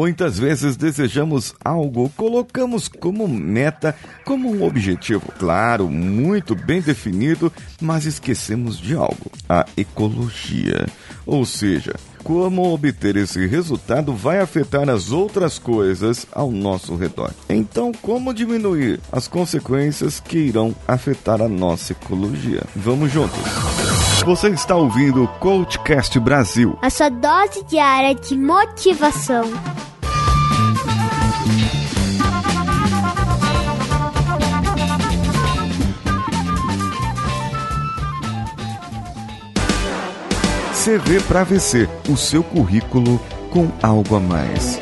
Muitas vezes desejamos algo, colocamos como meta, como um objetivo, claro, muito bem definido, mas esquecemos de algo: a ecologia. Ou seja, como obter esse resultado vai afetar as outras coisas ao nosso redor. Então, como diminuir as consequências que irão afetar a nossa ecologia? Vamos juntos. Você está ouvindo o Coachcast Brasil a sua dose diária de motivação. CV para VC, o seu currículo com algo a mais.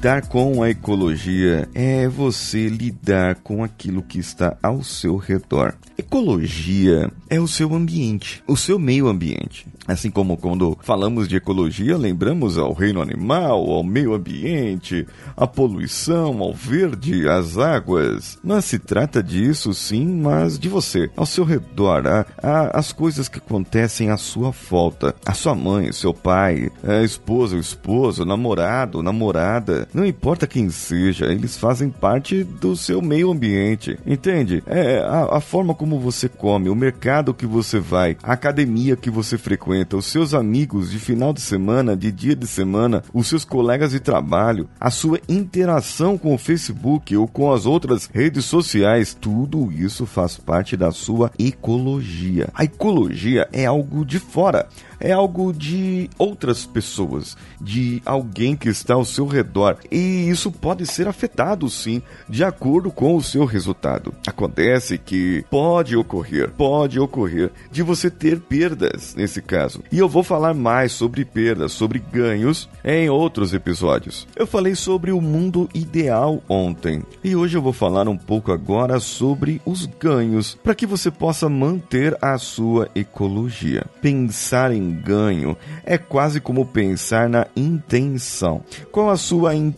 Lidar com a ecologia é você lidar com aquilo que está ao seu redor. Ecologia é o seu ambiente, o seu meio ambiente. Assim como quando falamos de ecologia, lembramos ao reino animal, ao meio ambiente, à poluição, ao verde, às águas. Mas se trata disso sim, mas de você, ao seu redor, a, a, as coisas que acontecem à sua volta. A sua mãe, seu pai, a esposa, o esposo, o namorado, namorada, não importa quem seja, eles fazem parte do seu meio ambiente. Entende? É a, a forma como você come, o mercado que você vai, a academia que você frequenta os seus amigos de final de semana, de dia de semana, os seus colegas de trabalho, a sua interação com o Facebook ou com as outras redes sociais, tudo isso faz parte da sua ecologia. A ecologia é algo de fora é algo de outras pessoas, de alguém que está ao seu redor. E isso pode ser afetado sim, de acordo com o seu resultado. Acontece que pode ocorrer, pode ocorrer de você ter perdas nesse caso. E eu vou falar mais sobre perdas, sobre ganhos em outros episódios. Eu falei sobre o mundo ideal ontem e hoje eu vou falar um pouco agora sobre os ganhos para que você possa manter a sua ecologia. Pensar em ganho é quase como pensar na intenção. Qual a sua intenção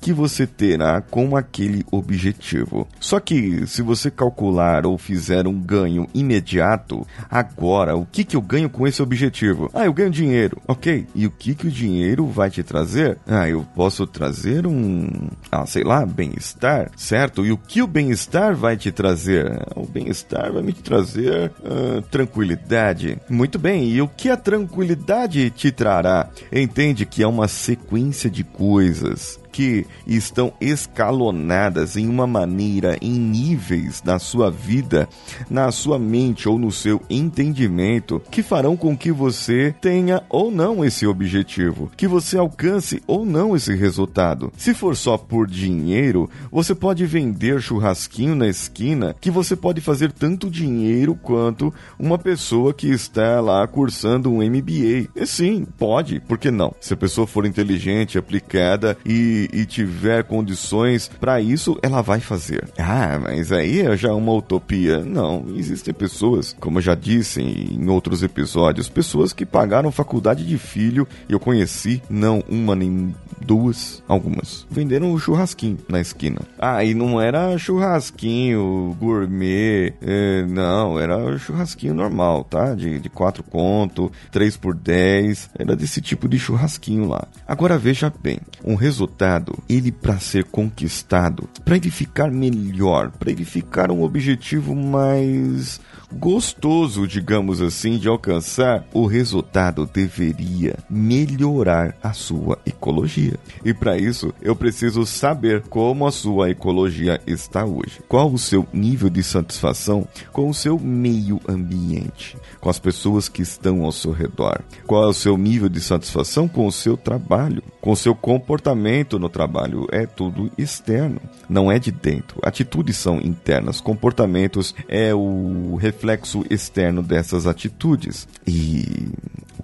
que você terá com aquele objetivo? Só que se você calcular ou fizer um ganho imediato, agora o que, que eu ganho com esse objetivo? Ah, eu ganho dinheiro, ok. E o que, que o dinheiro vai te trazer? Ah, eu posso trazer um, ah, sei lá, bem-estar, certo? E o que o bem-estar vai te trazer? O bem-estar vai me trazer uh, tranquilidade. Muito bem, e o que a tranquilidade te trará. Entende que é uma sequência de coisas Jesus. Que estão escalonadas em uma maneira, em níveis na sua vida, na sua mente ou no seu entendimento, que farão com que você tenha ou não esse objetivo, que você alcance ou não esse resultado. Se for só por dinheiro, você pode vender churrasquinho na esquina, que você pode fazer tanto dinheiro quanto uma pessoa que está lá cursando um MBA. E sim, pode, por que não? Se a pessoa for inteligente, aplicada e e, tiver condições para isso, ela vai fazer. Ah, mas aí é já uma utopia. Não, existem pessoas, como eu já disse em outros episódios, pessoas que pagaram faculdade de filho. Eu conheci, não uma nem duas, algumas. Venderam o churrasquinho na esquina. Ah, e não era churrasquinho gourmet, é, não, era churrasquinho normal, tá? De, de quatro conto, três por dez, era desse tipo de churrasquinho lá. Agora veja bem, um resultado ele para ser conquistado, para ele ficar melhor, para ele ficar um objetivo mais gostoso, digamos assim, de alcançar, o resultado deveria melhorar a sua ecologia. E para isso, eu preciso saber como a sua ecologia está hoje. Qual o seu nível de satisfação com o seu meio ambiente, com as pessoas que estão ao seu redor. Qual é o seu nível de satisfação com o seu trabalho, com o seu comportamento no trabalho. É tudo externo, não é de dentro. Atitudes são internas, comportamentos é o reflexo externo dessas atitudes. E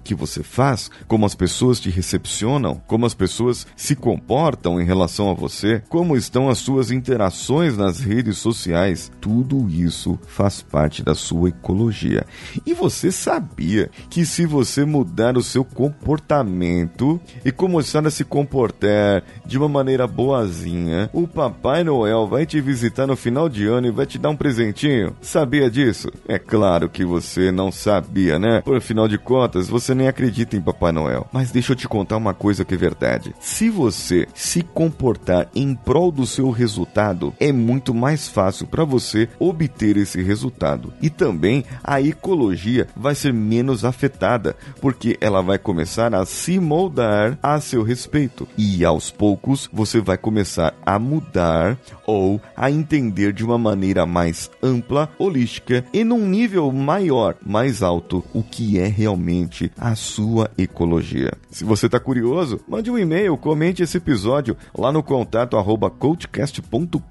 que você faz, como as pessoas te recepcionam, como as pessoas se comportam em relação a você, como estão as suas interações nas redes sociais, tudo isso faz parte da sua ecologia. E você sabia que se você mudar o seu comportamento e começar a se comportar de uma maneira boazinha, o Papai Noel vai te visitar no final de ano e vai te dar um presentinho? Sabia disso? É claro que você não sabia, né? Por final de contas, você nem acredita em Papai Noel. Mas deixa eu te contar uma coisa que é verdade. Se você se comportar em prol do seu resultado, é muito mais fácil para você obter esse resultado. E também a ecologia vai ser menos afetada, porque ela vai começar a se moldar a seu respeito. E aos poucos você vai começar a mudar ou a entender de uma maneira mais ampla, holística e num nível maior, mais alto, o que é realmente a sua ecologia. Se você está curioso, mande um e-mail, comente esse episódio lá no contato arroba coachcast.com.br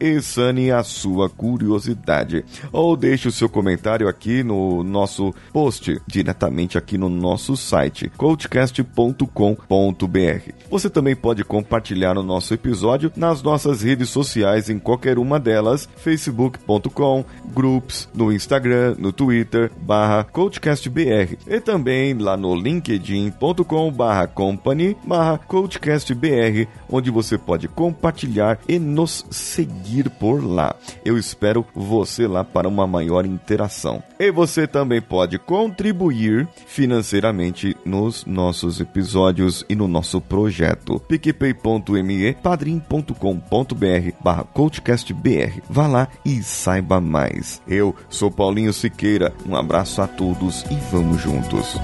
e sane a sua curiosidade. Ou deixe o seu comentário aqui no nosso post, diretamente aqui no nosso site, coachcast.com.br. Você também pode compartilhar o nosso episódio nas nossas redes sociais, em qualquer uma delas, facebook.com, groups, no Instagram, no Twitter, barra CoachCastBR e também lá no linkedin.com barra company barra CoachCastBR, onde você pode compartilhar e nos seguir por lá. Eu espero você lá para uma maior interação. E você também pode contribuir financeiramente nos nossos episódios e no nosso projeto. picpay.me padrim.com.br barra CoachCastBR. Vá lá e saiba mais. Eu sou Paulinho Siqueira. Um abraço a todos e juntos.